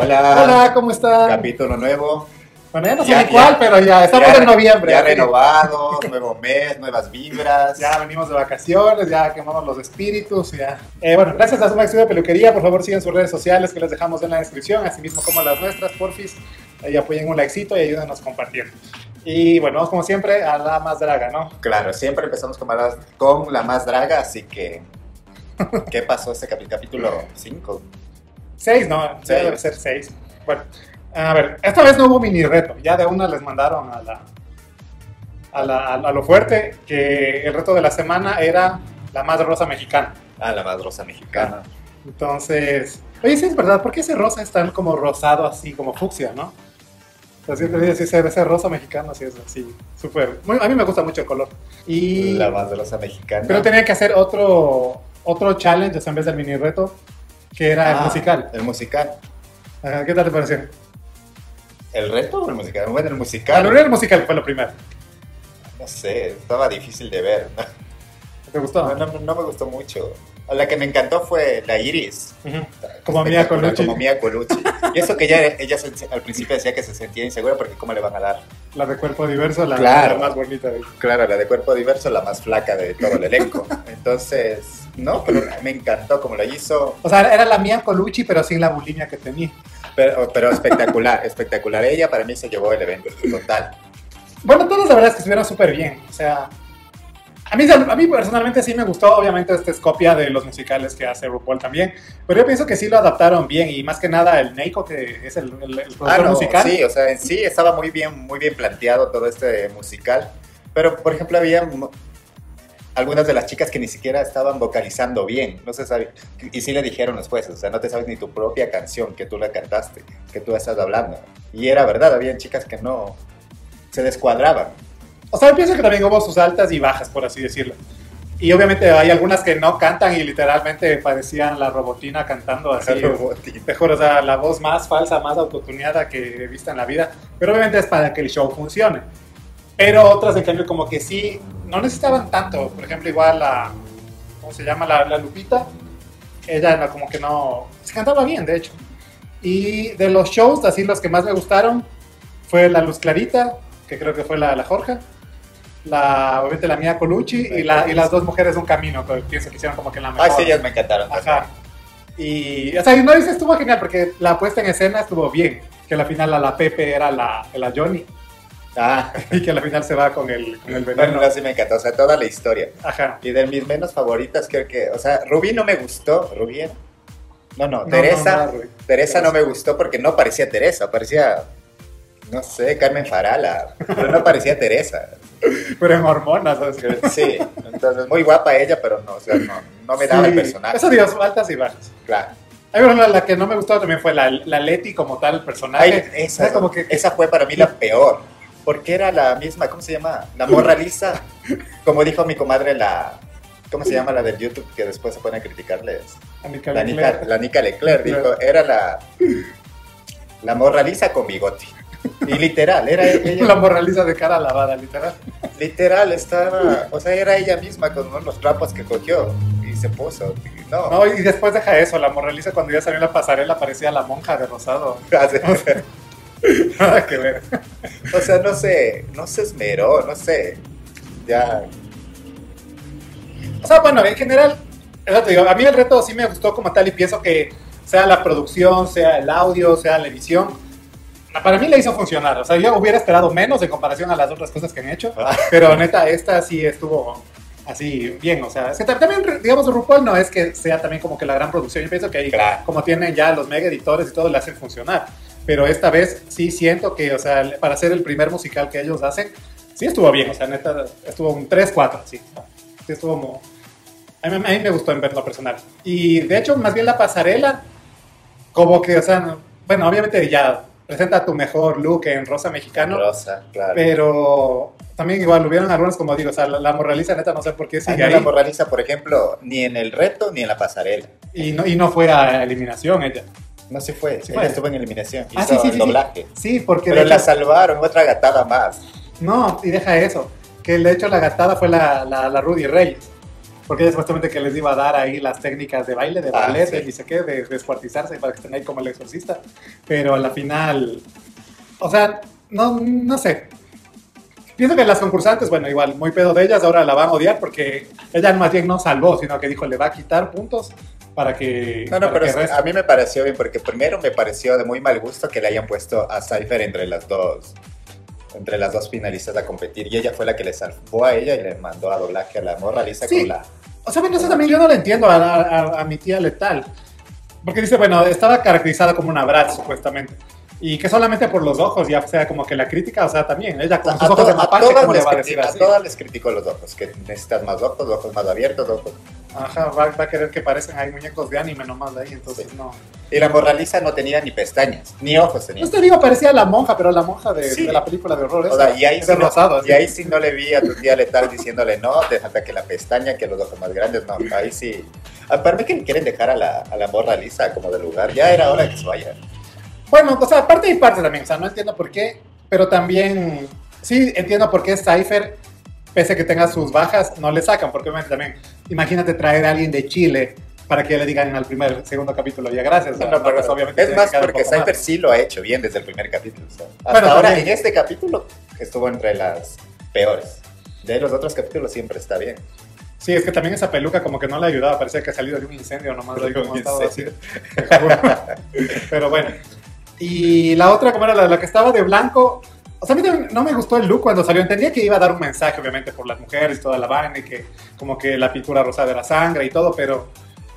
Hola. Hola, ¿cómo están? Capítulo nuevo. Bueno, ya no sé ni cuál, pero ya estamos Ya- en noviembre. Ya renovados, nuevo mes, nuevas vibras. Ya venimos de vacaciones, ya quemamos los espíritus, ya. Eh, bueno, gracias a Suma Estudio Peluquería, por favor sigan sus redes sociales que les dejamos en la descripción, así mismo como las nuestras, porfis. Ahí apoyen un likecito y ayúdenos compartiendo. Y bueno, como siempre a la más draga, ¿no? Claro, siempre empezamos con la, con la más draga, así que. ¿Qué pasó este capi- capítulo 5? Seis, ¿no? Sí, debe ser seis. Bueno, a ver, esta vez no hubo mini reto, ya de una les mandaron a la, a, la- a lo fuerte, que el reto de la semana era la más rosa mexicana. Ah, la más rosa mexicana. Entonces, oye, sí es verdad, ¿por qué ese rosa es tan como rosado así, como fucsia, no? Sea, siempre dice, ese, ese rosa mexicano así es así, súper... A mí me gusta mucho el color. Y... La más rosa mexicana. Pero tenía que hacer otro, otro challenge, o sea, en vez del mini reto, que era el Ah, musical. El musical. Ajá, ¿Qué tal te pareció? ¿El reto o el musical? Bueno, el musical. lo el musical fue lo primero. No sé, estaba difícil de ver. ¿no? ¿Te gustó? No, no- no me gustó mucho. La que me encantó fue la Iris. Como Mia Colucci. Como Mia Colucci. Y eso que ella, ella al principio decía que se sentía insegura porque cómo le van a dar. La de cuerpo diverso, la, Claro. la más bonita. de- Claro, la de cuerpo diverso, la más flaca de todo el elenco. Entonces, no, pero me encantó como lo hizo. O sea, era la Mia Colucci, pero sin la bulimia que tenía. Pero, pero espectacular, espectacular. Ella para mí se llevó el evento total. Bueno, todos la verdad es que estuvieron súper bien. O sea, a mí, a mí personalmente sí me gustó. Obviamente, esta es copia de los musicales que hace RuPaul también. Pero yo pienso que sí lo adaptaron bien. Y más que nada, el Neiko, que es el, el, el productor Ah, no, musical. sí, o sea, en sí estaba muy bien, muy bien planteado todo este musical. Pero, por ejemplo, había algunas de las chicas que ni siquiera estaban vocalizando bien. No se sabe. Y sí le dijeron jueces, o sea, no te sabes ni tu propia canción que tú la cantaste, que tú estás hablando. Y era verdad, habían chicas que no se descuadraban. O sea, yo pienso que también hubo sus altas y bajas, por así decirlo. Y obviamente hay algunas que no cantan y literalmente parecían la robotina cantando así. Te juro, o sea, la voz más falsa, más autotuneada que he visto en la vida. Pero obviamente es para que el show funcione. Pero otras, en cambio, como que sí, no necesitaban tanto. Por ejemplo, igual la, ¿cómo se llama? La, la Lupita. Ella no, como que no, se cantaba bien, de hecho. Y de los shows, así los que más me gustaron, fue la Luz Clarita, que creo que fue la, la Jorge. La, obviamente la Mía Colucci y, la, y las dos mujeres de un camino, que pienso que hicieron como que la mejor. Ah, sí, ellas me encantaron. Ajá. Y, o sea, y no dices, estuvo genial porque la puesta en escena estuvo bien. Que al final la, la Pepe era la, la Johnny Ah, y que al final se va con el, con el bueno, veneno. no, sí me encantó, o sea, toda la historia. Ajá. Y de mis menos favoritas, creo que, o sea, Rubí no me gustó, Rubí era- No, no, No, Teresa, no, no. Teresa no me gustó porque no parecía Teresa, parecía, no sé, Carmen Farala, pero no parecía Teresa. Pero en hormonas, ¿sabes? Sí, entonces muy guapa ella, pero no, o sea, no, no me daba el Sí, personaje. Eso dio altas y bajas. Claro. Hay una la que no me gustó también fue la, la Leti como tal, el personaje. Ay, esa, como que, esa fue para mí la peor, porque era la misma, ¿cómo se llama? La morra lisa, como dijo mi comadre, la, ¿cómo se llama la del YouTube que después se pone a criticarles? La Nica, Leclerc. la Nica Leclerc dijo, era la, la morra lisa con bigote. Y literal, era ella, La moraliza de cara lavada, literal. literal, estaba, o sea, era ella misma con unos trapos que cogió y se puso. No, No, y después deja eso, la moraliza cuando ya salió en la pasarela parecía la monja de rosado. Nada que ver. o sea, no sé, no se esmeró, no sé, ya, O sea, bueno, en general, te digo, a mí el reto sí me gustó como tal y pienso que sea la producción, sea el audio, sea la edición, para mí le hizo funcionar. O sea, yo hubiera esperado menos en comparación a las otras cosas que han hecho, pero neta, esta sí estuvo así bien. O sea, es que también, digamos, RuPaul no es que sea también como que la gran producción. Yo pienso que ahí, Claro. como tienen ya los mega editores y todo, le hacen funcionar. Pero esta vez sí siento que, o sea, para hacer el primer musical que ellos hacen, sí estuvo bien. O sea, neta, estuvo un 3-4, sí. Sí estuvo como... A mí, a mí me gustó en verlo personal. Y de hecho, más bien la pasarela, como que, o sea, no- bueno, obviamente ya presenta tu mejor look en rosa mexicano, rosa, claro. pero también igual hubieron algunos, como digo, o sea, la, la moraliza neta no sé por qué Ay, sigue no ahí. la moraliza, por ejemplo, ni en el reto ni en la pasarela. Y no, y no fue a eliminación ella. No se fue, Sí ella fue. estuvo en eliminación, hizo Ah, sí, sí, el sí, doblaje. Sí, porque Pero de la hecho- salvaron, otra gatada más. No, y deja eso. Que de hecho la gatada fue la, la, la Rudy Reyes. porque ella supuestamente que les iba a dar ahí las técnicas de baile, de ah, ballet, de ni sé qué, de descuartizarse para que estén ahí como el exorcista. Pero a la final, o sea, no, no sé. Pienso que las concursantes, bueno, igual, muy pedo de ellas, ahora la van a odiar porque ella más bien no salvó, sino que dijo le va a quitar puntos para que. No, no, pero a mí me pareció bien, porque primero me pareció de muy mal gusto que le hayan puesto a Cypher entre las dos entre las dos finalistas a competir y ella fue la que le salvó a ella y le mandó a doblaje a la morra Lisa con la... O sea, bueno, eso también yo no lo entiendo a, a, mi tía Letal. Porque dice, bueno, estaba caracterizada como una brat, supuestamente. Y que solamente por los ojos ya sea como que la crítica, o sea, también, ella con sus ojos de mapache, ¿cómo le va a decir así? A todas les criticó los ojos, que necesitas más ojos, ojos más abiertos, ojos... Ajá, va, a querer que parecen hay muñecos de anime nomás de ahí, entonces no... Y la morraliza no tenía ni pestañas, ni ojos tenía. No te digo, parecía la monja, pero la monja de, la película de horror. O sea, y ahí, sí no, y ahí sí no le vi a tu tía letal diciéndole, no, déjate que la pestaña, que los ojos más grandes, no, ahí sí... Aparte que quieren dejar a la, a la morra lisa como de lugar, ya era hora que se vaya. Bueno, o sea, parte y parte también, o sea, no entiendo por qué, pero también sí entiendo por qué Cypher, pese a que tenga sus bajas, no le sacan, porque obviamente también, imagínate traer a alguien de Chile para que le digan al primer, segundo capítulo, ya gracias. No, pero pues, obviamente es más porque Cypher sí lo ha hecho bien desde el primer capítulo. hasta ahora, en este capítulo, estuvo entre las peores. De los otros capítulos siempre está bien. Sí, es que también esa peluca como que no le ayudaba, parecía que ha salido de un incendio nomás. Ahí como así. Pero bueno, y la otra, como era la, que estaba de blanco, o sea, a mí no me gustó el look cuando salió. Entendía que iba a dar un mensaje, obviamente, por las mujeres y toda la vaina, y que como que la pintura rosada de la sangre y todo, pero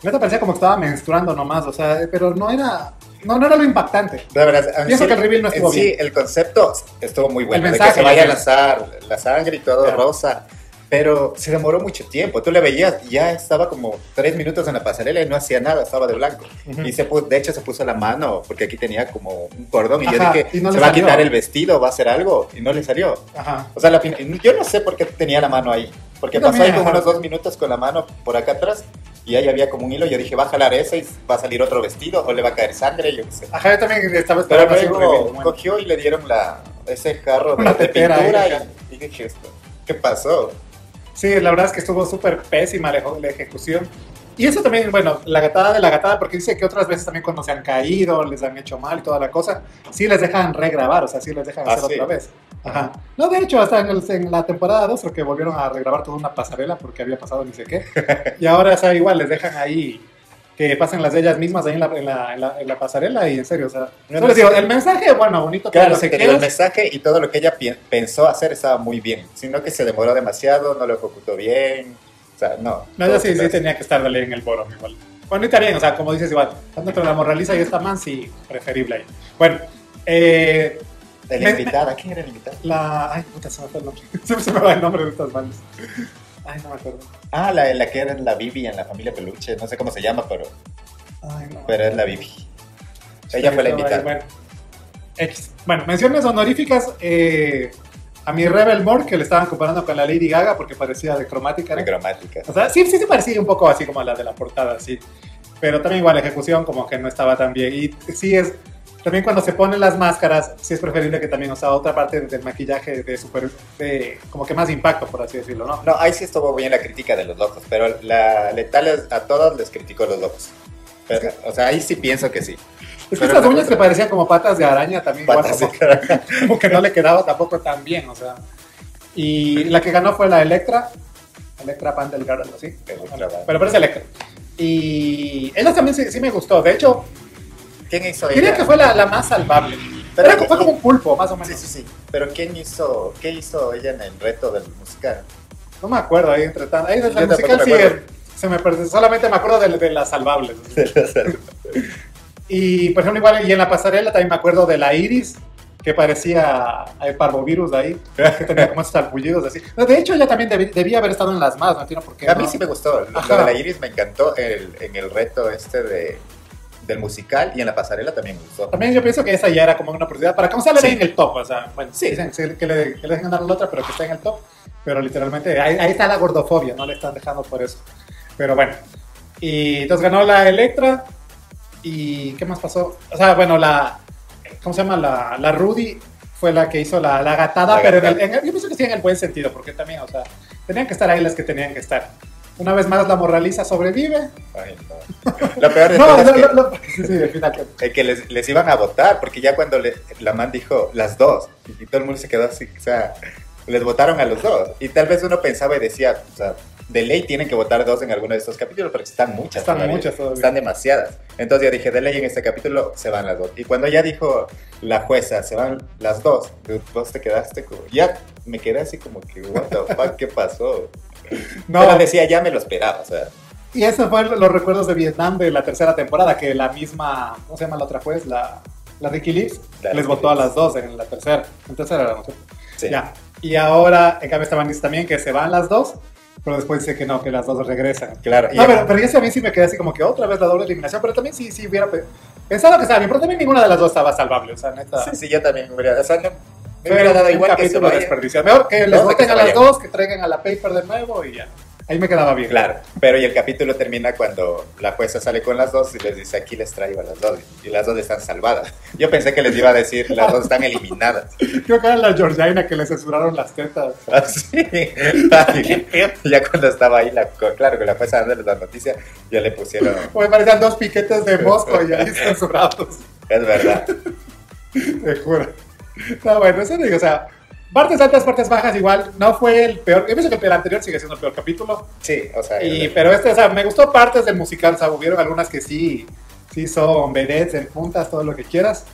me parecía como que estaba menstruando nomás, o sea, pero no era, no, no era lo impactante. De verdad, Pienso que el reveal no estuvo bien. Sí, el concepto estuvo muy bueno. El mensaje, de que se vaya a lanzar la sangre y todo rosa. Pero se demoró mucho tiempo. Tú le veías, ya estaba como tres minutos en la pasarela y no hacía nada, estaba de blanco. Y se de hecho se puso la mano, porque aquí tenía como un cordón. Y yo dije, se va a quitar el vestido, va a hacer algo. Y no le salió. Ajá. O sea, la, yo no sé por qué tenía la mano ahí. Porque pasó ahí como unos dos minutos con la mano por acá atrás. Y ahí había como un hilo. Yo dije, va a jalar ese y va a salir otro vestido. O le va a caer sangre, yo qué sé. Ajá, yo también estaba esperando. Pero luego cogió y le dieron la, ese jarro de, de pintura. y, y dije, ¿qué pasó? Sí, la verdad es que estuvo súper pésima la, ejecución. Y eso también, bueno, la gatada de la gatada, porque dice que otras veces también cuando se han caído, les han hecho mal y toda la cosa, sí les dejan regrabar, o sea, sí les dejan ah, hacer otra vez. Ajá. No, de hecho, hasta en, la temporada 2 creo que volvieron a regrabar toda una pasarela porque había pasado ni sé qué. y ahora, o sea, igual les dejan ahí que pasen las de ellas mismas ahí en la, en la, en la, pasarela y en serio, o sea, les digo, el mensaje, bueno, bonito. Claro, se el mensaje y todo lo que ella pensó hacer estaba muy bien, sino que se demoró demasiado, no lo ejecutó bien, o sea, no. No, sí, sí tenía que estar en el foro igual. Bueno, y bien, o sea, como dices igual, tanto entre la moraliza y esta man, sí, preferible ahí. Bueno, eh... De la invitada, ¿quién era la invitada? La... Ay, puta, se me fue el nombre. se me va el nombre de estas manos. Ay, no me acuerdo. Ah, la, la que era la Bibi en la familia Peluche, no sé cómo se llama, pero. Ay, no. Pero es la Bibi. Ella fue la invitada. Bueno, bueno, menciones honoríficas. Eh, a mi Rebel More, que le estaban comparando con la Lady Gaga porque parecía de cromática. De cromática. O sea, sí, sí se parecía un poco así como a la de la portada, sí. Pero también igual la ejecución como que no estaba tan bien. Y sí es, también cuando se ponen las máscaras, sí es preferible que también, o sea, otra parte del maquillaje de super, de, como que más impacto, por así decirlo, ¿no? No, ahí sí estuvo bien la crítica de los locos, pero la letal a todos les criticó los locos. o sea, ahí sí pienso que sí. Es que estas uñas que parecían como patas de araña también, patas igual, como, que no le quedaba tampoco tan bien, o sea. Y la que ganó fue la Electra, Electra Pan del algo así. Pero parece Electra. Y ella también sí, sí me gustó. De hecho, ¿Quién hizo Diría que fue la, la más salvable. Pero fue como un pulpo, más o menos. Sí, sí, sí. Pero ¿quién hizo, qué hizo ella en el reto del musical? No me acuerdo ahí entre tanto. Ahí del musical sí se me perdió. Solamente me acuerdo de, de las salvables. y por ejemplo, igual y en la pasarela también me acuerdo de la Iris, que parecía el parvovirus de ahí, que tenía como esos salpullidos así. de hecho, ella también debía haber estado en las más, no entiendo por qué. A mí sí me gustó. Lo de la Iris me encantó el, en el reto este de del musical y en la pasarela también me gustó. También yo pienso que esa ya era como una oportunidad para que sale en el top. O sea, bueno, sí, que, le, que le dejen ganar la otra, pero que esté en el top. Pero literalmente ahí, está la gordofobia, no le están dejando por eso. Pero bueno. Y entonces ganó la Electra. ¿Y qué más pasó? O sea, bueno, la. ¿Cómo se llama? La, la Rudy fue la que hizo la, la gatada, pero En el, yo pienso que sí en el buen sentido, porque también, o sea, tenían que estar ahí las que tenían que estar. Una vez más la moraliza sobrevive. Ay, no. Lo peor de todo es que, sí, final. que les, les, iban a votar, porque ya cuando le, la man dijo las dos, y todo el mundo se quedó así, o sea, les votaron a los dos. Y tal vez uno pensaba y decía, o sea, de ley tienen que votar dos en alguno de estos capítulos porque están muchas. Están muchas Están demasiadas. Entonces yo dije, de ley en este capítulo se van las dos. Y cuando ya dijo la jueza, se van las dos, vos te quedaste como, ya me quedé así como que, what the fuck, ¿qué pasó? No. Pero decía, ya me lo esperaba, o sea. Y esos fueron los recuerdos de Vietnam de la tercera temporada, que la misma, ¿cómo se llama la otra juez? La, la Ricky Leaves, les votó a las dos en la tercera. En tercera era Sí. Ya. Y ahora, en cambio, estaban también que se van las dos, pero después dice que no, que las dos regresan. Claro. No, pero, pero yo a mí sí me quedé así como que otra vez la doble eliminación, pero también sí, sí hubiera pensado que estaba bien, pero también ninguna de las dos estaba salvable, o sea, neta. Sí, sí, yo también hubiera, o sea, me hubiera dado igual que desperdiciado. Mejor que les voten a las dos, que traigan a la paper de nuevo y ya. Ahí me quedaba bien. Claro, pero y el capítulo termina cuando la jueza sale con las dos y les dice, aquí les traigo a las dos. Y las dos están salvadas. Yo pensé que les iba a decir, las dos están eliminadas. Creo que era la Georgina que le censuraron las tetas. Ah, sí. ya cuando estaba ahí, la, claro, que la jueza dándoles la noticia, ya le pusieron... Pues parecían dos piquetes de mosco y ahí censurados. Es verdad. Te juro. No, bueno, eso digo, o sea Partes altas, partes bajas, igual. No fue el peor. Yo pienso que el anterior sigue siendo el peor capítulo. Sí, o sea. Y, pero este, o sea, me gustó partes del musical. O sea, hubieron algunas que sí, sí son vedettes en puntas, todo lo que quieras.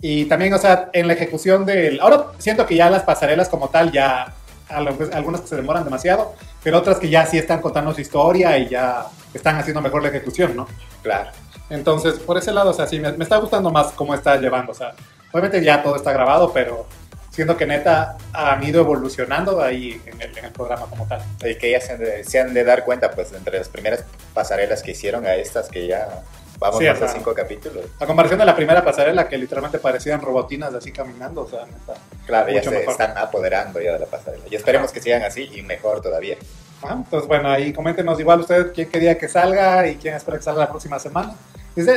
Y también, o sea, en la ejecución del. Ahora siento que ya las pasarelas como tal, ya. Algunas que se demoran demasiado, pero otras que ya sí están contando su historia y ya están haciendo mejor la ejecución, ¿no? Claro. Entonces, por ese lado, o sea, sí, me, me está gustando más cómo está llevando. O sea, obviamente ya todo está grabado, pero siendo que neta han ido evolucionando ahí en el, en el programa como tal. Y que ya se han, de, dar cuenta, pues, entre las primeras pasarelas que hicieron a estas que ya vamos a hacer cinco capítulos. A comparación de la primera pasarela que literalmente parecían robotinas así caminando, o sea, neta. Claro, ya se están apoderando ya de la pasarela. Y esperemos que sigan así y mejor todavía. Ah, entonces, bueno, ahí coméntenos igual ustedes quién quería que salga y quién espera que salga la próxima semana.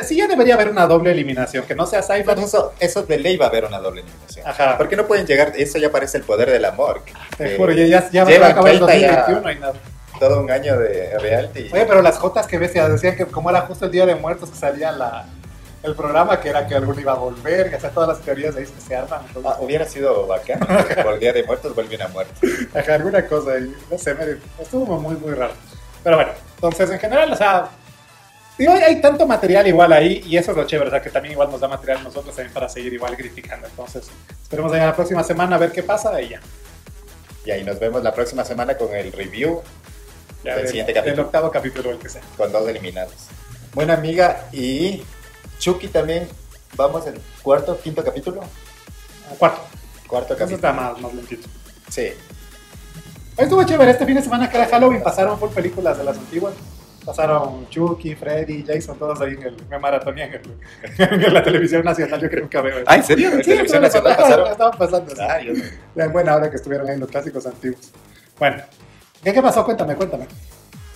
Sí, ya debería haber una doble eliminación, que no sea Cypher. Eso, eso de ley va a haber una doble eliminación. Ajá. Porque no pueden llegar, eso ya parece el poder del amor. Te juro, ya, ya, va a acabar el 2021 y nada. Todo un año de reality. Oye, pero las jotas que ves, ya decían que como era justo el Día de Muertos que salía la, el programa, que era que alguno iba a volver, que hacía todas las teorías ahí que se arman. Ah, hubiera sido bacán, por el Día de Muertos vuelven a muertos. Ajá, alguna cosa ahí, no sé, me, estuvo muy, muy raro. Pero bueno, entonces en general, o sea Digo, hay tanto material igual ahí y eso es lo chévere, o sea, que también igual nos da material nosotros también para seguir igual criticando. Entonces, esperemos ahí la próxima semana a ver qué pasa y ya. Y ahí nos vemos la próxima semana con el review del, siguiente capítulo. El octavo capítulo, el que sea. Con dos eliminados. Buena amiga y Chucky también. Vamos al cuarto, quinto capítulo. Cuarto. Cuarto capítulo. está más, más lentito. Sí. Estuvo chévere este fin de semana que era Halloween, pasaron por películas de las antiguas pasaron Chucky, Freddy, Jason, todos ahí en el me maratoné en, la televisión nacional, yo creo que veo. Ah, ¿en serio? ¿En sí, televisión nacional pasaron? Estaban pasando. Ah, yo no. buena hora que estuvieron ahí los clásicos antiguos. Bueno, ¿qué, qué pasó? Cuéntame, cuéntame.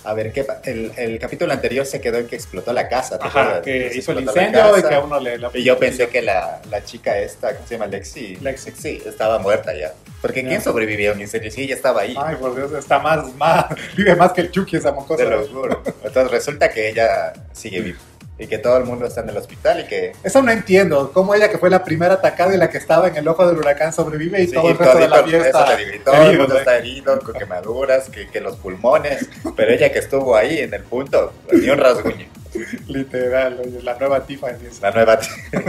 A ver, ¿qué, el, el, capítulo anterior se quedó en que explotó la casa. Ajá, que hizo el incendio y que a uno le... y yo pensé que la, la, chica esta, ¿cómo se llama? Lexi. Lexi. Sí, estaba muerta ya. Porque ¿quién sobrevivió a un incendio? Sí, ella estaba ahí. Ay, por Dios, está más, más, vive más que el Chucky esa mocosa. Te lo juro. Entonces resulta que ella sigue viva y que todo el mundo está en el hospital y que... Eso no entiendo, cómo ella que fue la primera atacada y la que estaba en el ojo del huracán sobrevive y todo el resto de la fiesta... todo el mundo está herido, con quemaduras, que, que, los pulmones, pero ella que estuvo ahí en el punto, ni un rasguño. Literal, la nueva Tiffany. La nueva Tiffany.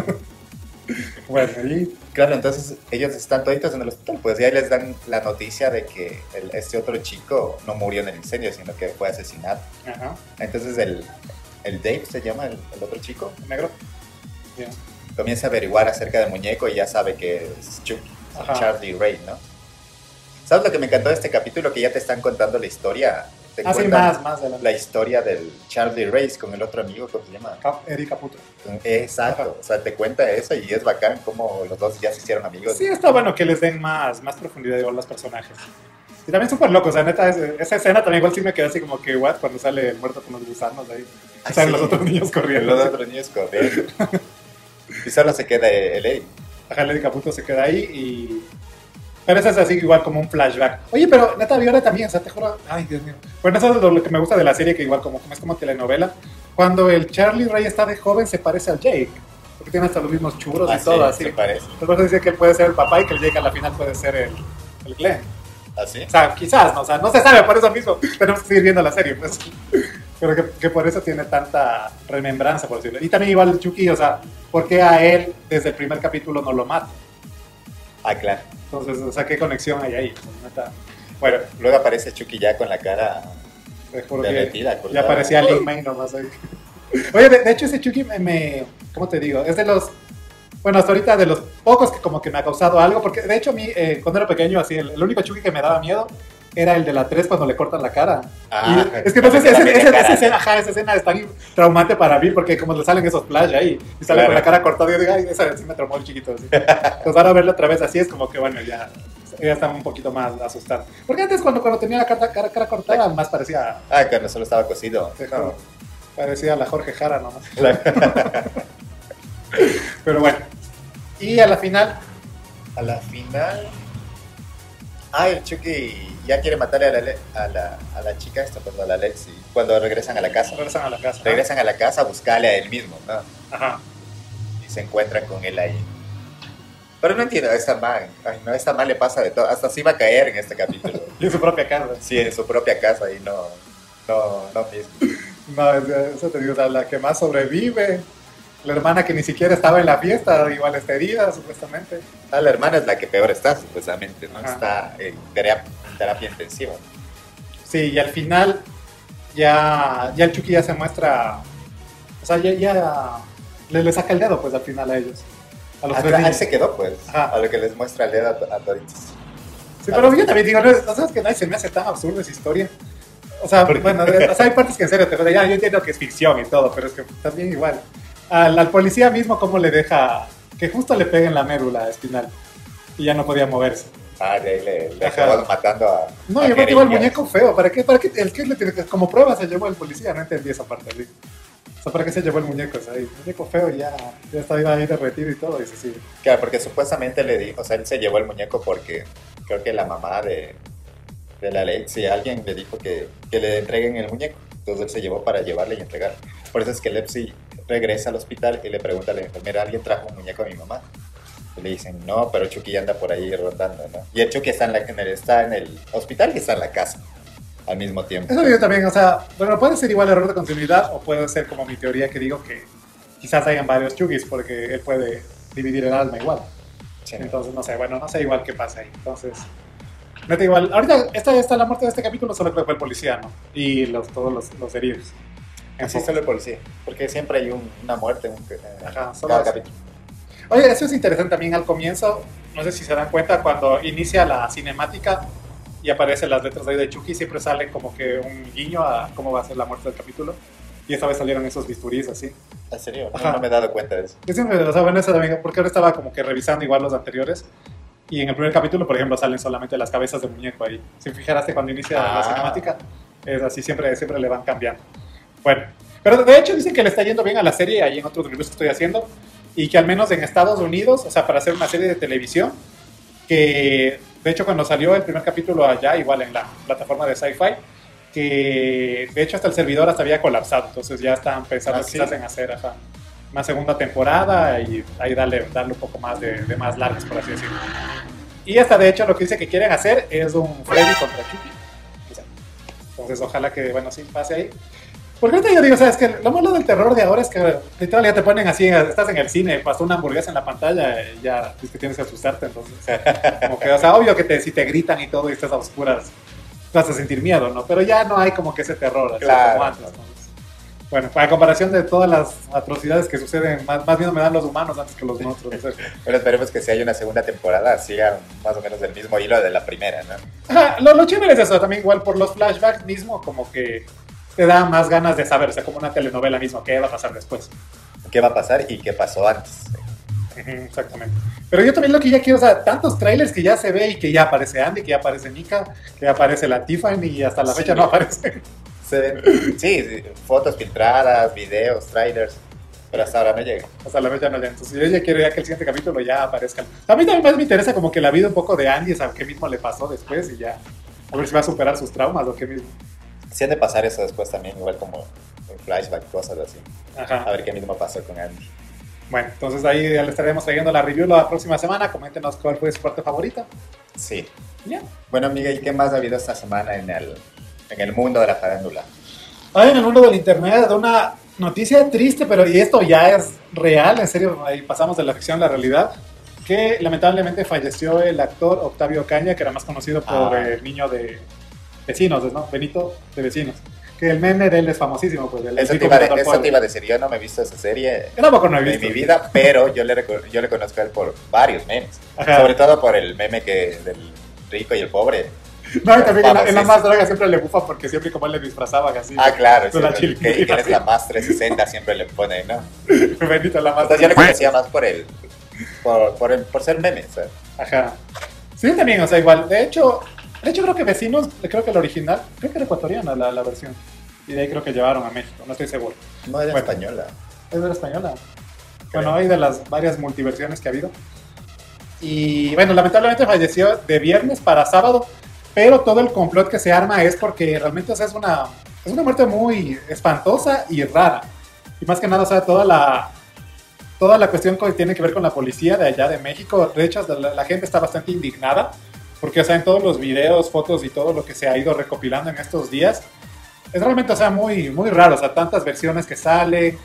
bueno, y... Claro, entonces ellos están toditos en el hospital, pues y ahí les dan la noticia de que este otro chico no murió en el incendio, sino que fue asesinado. Ajá. Entonces el, el Dave se llama el, otro chico, negro. Comienza a averiguar acerca del muñeco y ya sabe que es Chucky, Charlie Ray, ¿no? ¿Sabes lo que me encantó de este capítulo? Que ya te están contando la historia. Te ah, sí, más, más de la... historia del Charlie Ray con el otro amigo, ¿cómo se llama? Eric Caputo. Exacto, o sea, te cuenta eso y es bacán como los dos ya se hicieron amigos. Sí, está bueno que les den más, más profundidad a los personajes. Y también súper loco, o sea, neta, esa escena también igual sí me quedó así como que, what, cuando sale el muerto con los gusanos ahí. Ah, salen los otros niños corriendo. Los otros niños corriendo. y solo se queda el Eddie. Ajá, el Eddie Caputo se queda ahí y... Pero eso es así igual como un flashback. Oye, pero neta, Viola también, o sea, te juro, ay, Dios mío. Bueno, eso es lo que me gusta de la serie, que igual como, es como telenovela. Cuando el Charlie Ray está de joven, se parece al Jake. Porque tiene hasta los mismos churros y ah, todo, así. Se parece. Entonces dice que él puede ser el papá y que el Jake a la final puede ser el, el Glenn. ¿Así? ¿Ah, o sea, quizás, ¿no? O sea, no se sabe, por eso mismo tenemos que seguir viendo la serie, pues. Pero que, que, por eso tiene tanta remembranza, por decirlo. Y también igual Chucky, o sea, ¿por qué a él desde el primer capítulo no lo mata? Ah, claro. Entonces, o sea, ¿qué conexión hay ahí? Bueno, luego aparece Chucky ya con la cara derretida. Ya aparecía Lin May nomás ahí. Oye, de, hecho ese Chucky me, ¿cómo te digo? Es de los, bueno, hasta ahorita de los pocos que como que me ha causado algo, porque de hecho a mí, eh, cuando era pequeño, así, el, único Chucky que me daba miedo era el de la 3 cuando le cortan la cara. Ah, es que no sé si esa, escena, esa escena es tan traumante para mí porque como le salen esos flash ahí y sale con la cara cortada, yo digo, ay, esa sí me traumó el chiquito. Así. Entonces ahora verlo otra vez así es como que, bueno, ya, ya estaba un poquito más asustado. Porque antes cuando, cuando tenía la cara, cara, cortada más parecía... Ah, cuando solo estaba cosido. Parecía la Jorge Jara nomás. Pero bueno. Y a la final... A la final... Ah, el Chucky ya quiere matarle a la, a la, a la chica esta, perdón, a la Lexi, cuando regresan a la casa. Regresan a la casa. Regresan a la casa a buscarle a él mismo, ¿no? Ajá. Y se encuentran con él ahí. Pero no entiendo, esta man, ay, no, esta man le pasa de todo, hasta sí va a caer en este capítulo. y en su propia casa. Sí, en su propia casa y no, no, no mismo. No, eso te digo, la que más sobrevive, la hermana que ni siquiera estaba en la fiesta, igual está herida, supuestamente. Ah, la hermana es la que peor está, supuestamente, ¿no? Está en terapia, intensiva. Sí, y al final ya, ya el Chucky ya se muestra, o sea, ya, ya le, le, saca el dedo, pues, al final a ellos. A los ah, se quedó, pues, a lo que les muestra el dedo a, todos. Sí, pero yo también digo, no, sabes que no se me hace tan absurdo esa historia. O sea, bueno, o sea, hay partes que en serio te ya, yo entiendo que es ficción y todo, pero es que también igual al, policía mismo cómo le deja que justo le peguen la médula espinal y ya no podía moverse. Ah, de ahí le, le acabaron matando a. No, yo me el muñeco feo. ¿Para qué? ¿Para qué? El que le tiene que, como prueba se llevó el policía, no entendí esa parte. ¿sí? O sea, ¿para qué se llevó el muñeco? O sea, el muñeco feo ya, ya estaba ahí derretido y todo, dice sí. Claro, porque supuestamente le dijo, o sea, él se llevó el muñeco porque creo que la mamá de, de la Lexi, alguien le dijo que, que le entreguen el muñeco. Entonces él se llevó para llevarle y entregarle. Por eso es que Lepsi regresa al hospital y le pregunta a la enfermera, ¿alguien trajo un muñeco a mi mamá? Y le dicen, no, pero Chucky anda por ahí rotando, ¿no? Y el Chucky está en, la, en el, está en el hospital y está en la casa al mismo tiempo. Eso yo también, o sea, bueno, puede ser igual error de continuidad o puede ser como mi teoría que digo que quizás hayan varios Chuckys porque él puede dividir el alma igual. Entonces, no sé, bueno, no sé igual qué pasa ahí. Entonces, te igual. Ahorita, esta, esta, la muerte de este capítulo solo creo que fue el policía, ¿no? Y los, todos los, los heridos. Así solo el policía. Porque siempre hay una muerte en cada capítulo. Oye, eso es interesante también al comienzo. No sé si se dan cuenta, cuando inicia la cinemática y aparecen las letras ahí de Chucky, siempre sale como que un guiño a cómo va a ser la muerte del capítulo. Y esta vez salieron esos bisturís así. ¿En serio? No, me he dado cuenta de eso. Yo siempre, o sea, bueno, eso también, porque ahora estaba como que revisando igual los anteriores. Y en el primer capítulo, por ejemplo, salen solamente las cabezas de muñeco ahí. Si fijaste cuando inicia la ah. cinemática, es así, siempre, siempre le van cambiando. Bueno, pero de hecho dicen que le está yendo bien a la serie ahí en otros reviews que estoy haciendo y que al menos en Estados Unidos, o sea, para hacer una serie de televisión, que de hecho cuando salió el primer capítulo allá, igual en la plataforma de Sci-Fi, que de hecho hasta el servidor hasta había colapsado, entonces ya están pensando ¿Ah, quizás en hacer una segunda temporada y ahí darle, darle un poco más de, de más largas, por así decirlo. Y hasta de hecho lo que dice que quieren hacer es un Freddy contra Chucky. Entonces ojalá que, bueno, sí pase ahí. Porque ahorita yo digo, ¿sabes que Lo malo del terror de ahora es que literal ya te ponen así, estás en el cine, pasó una hamburguesa en la pantalla y ya es que tienes que asustarte, entonces. Como que, o sea, obvio que te, si te gritan y todo y estás a oscuras, vas a sentir miedo, ¿no? Pero ya no hay como que ese terror, así como antes. Bueno, a comparación de todas las atrocidades que suceden, más, más bien me dan los humanos antes que los monstruos. Pero esperemos que si hay una segunda temporada siga más o menos el mismo hilo de la primera, ¿no? Ajá, lo, lo chévere es eso, también igual por los flashbacks mismo, como que te da más ganas de saber, o sea, como una telenovela mismo, qué va a pasar después. ¿Qué va a pasar y qué pasó antes? Exactamente. Pero yo también lo que ya quiero, o sea, tantos trailers que ya se ve y que ya aparece Andy, que ya aparece Mika, que ya aparece la Tiffany y hasta la fecha no aparece. sí, fotos filtradas, videos, trailers. Pero hasta ahora no llega. Hasta la fecha no llega. Entonces yo ya quiero ya que el siguiente capítulo ya aparezca. A mí también más me interesa como que la vida un poco de Andy, a qué mismo le pasó después y ya. A ver si va a superar sus traumas o qué mismo. Si han de pasar eso después también, igual como un flashback, cosas así. Ajá. A ver qué mismo pasó con Andy. Bueno, entonces ahí ya le estaremos trayendo la review la próxima semana. Coméntenos cuál fue su parte favorita. Sí. Ya. Bueno, Miguel, ¿qué más ha habido esta semana en el, en el mundo de la farándula? Hay en el mundo del internet de una noticia triste, pero y esto ya es real, en serio, ahí pasamos de la ficción a la realidad, que lamentablemente falleció el actor Octavio Caña, que era más conocido por ah. el niño de vecinos, ¿no? Benito de vecinos. Que el meme de él es famosísimo, pues. eso, te iba, te iba, a decir, yo no me he visto esa serie no en mi vida, pero yo le, yo le conozco a él por varios memes. Sobre todo por el meme que del rico y el pobre No, y también en, la, más draga siempre le bufa porque siempre como él le disfrazaban así. Ah, claro. Sí, que, y que es la más 360 siempre le pone, ¿no? Bendito la más. Entonces yo le conocía más por el, por, por, el, por ser meme, ¿sabes? Ajá. Sí, también, o sea, igual. De hecho, de hecho creo que Vecinos, creo que el original, creo que era ecuatoriana la, la versión. Y de ahí creo que llevaron a México, no estoy seguro. No era española. Es de la española. Bueno, hay de las varias multiversiones que ha habido. Y bueno, lamentablemente falleció de viernes para sábado pero todo el complot que se arma es porque realmente es, una, es una muerte muy espantosa y rara. Y más que nada, o sea, toda la, toda la cuestión que tiene que ver con la policía de allá de México, de hecho, la, gente está bastante indignada, porque, o sea, en todos los videos, fotos y todo lo que se ha ido recopilando en estos días, es realmente, o sea, muy, muy raro, o sea, tantas versiones que sale,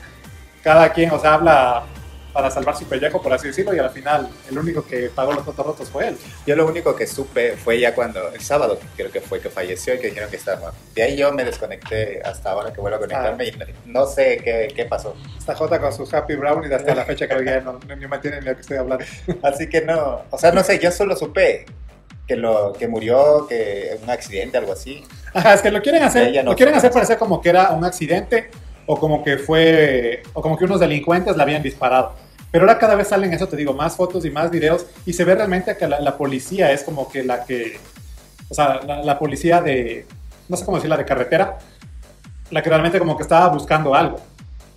cada quien, o sea, habla para salvar su pellejo, por así decirlo, y al final el único que pagó los fotos rotos fue él. Yo lo único que supe fue ya cuando, el sábado creo que fue que falleció y que dijeron que estaba De ahí yo me desconecté hasta ahora que vuelvo a conectarme y no, sé qué, qué, pasó. Está J con sus Happy Brownies hasta la fecha que ya no, ni me entienden lo que estoy hablando. Así que no, o sea, no sé, yo solo supe que lo que murió, que un accidente, algo así. Ajá, es que lo quieren hacer, lo quieren hacer parecer como que era un accidente o como que fue, o como que unos delincuentes la habían disparado. Pero ahora cada vez salen eso, te digo, más fotos y más videos y se ve realmente que la, policía es como que la que, o sea, la, policía de, no sé cómo decir, la de carretera, la que realmente como que estaba buscando algo.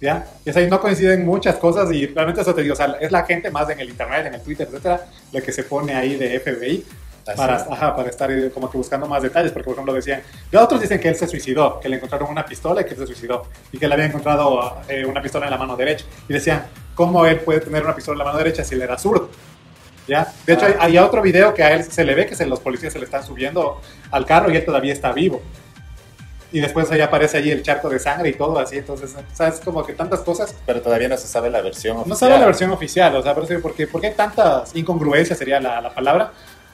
¿Ya? Y es ahí no coinciden muchas cosas y realmente eso te digo, o sea, es la gente más en el internet, en el Twitter, etcétera, la que se pone ahí de FBI para, ajá, para estar como que buscando más detalles, porque por ejemplo decían, ya otros dicen que él se suicidó, que le encontraron una pistola y que él se suicidó, y que le había encontrado eh, una pistola en la mano derecha, y decían, ¿cómo él puede tener una pistola en la mano derecha si él era zurdo? ¿Ya? De hecho, hay, otro video que a él se le ve que se, los policías se le están subiendo al carro y él todavía está vivo. Y después ahí aparece ahí el charco de sangre y todo así, entonces, ¿sabes? Como que tantas cosas. Pero todavía no se sabe la versión oficial. No sabe la versión oficial, o sea, ¿por qué, porque hay tantas incongruencias, sería la, la palabra?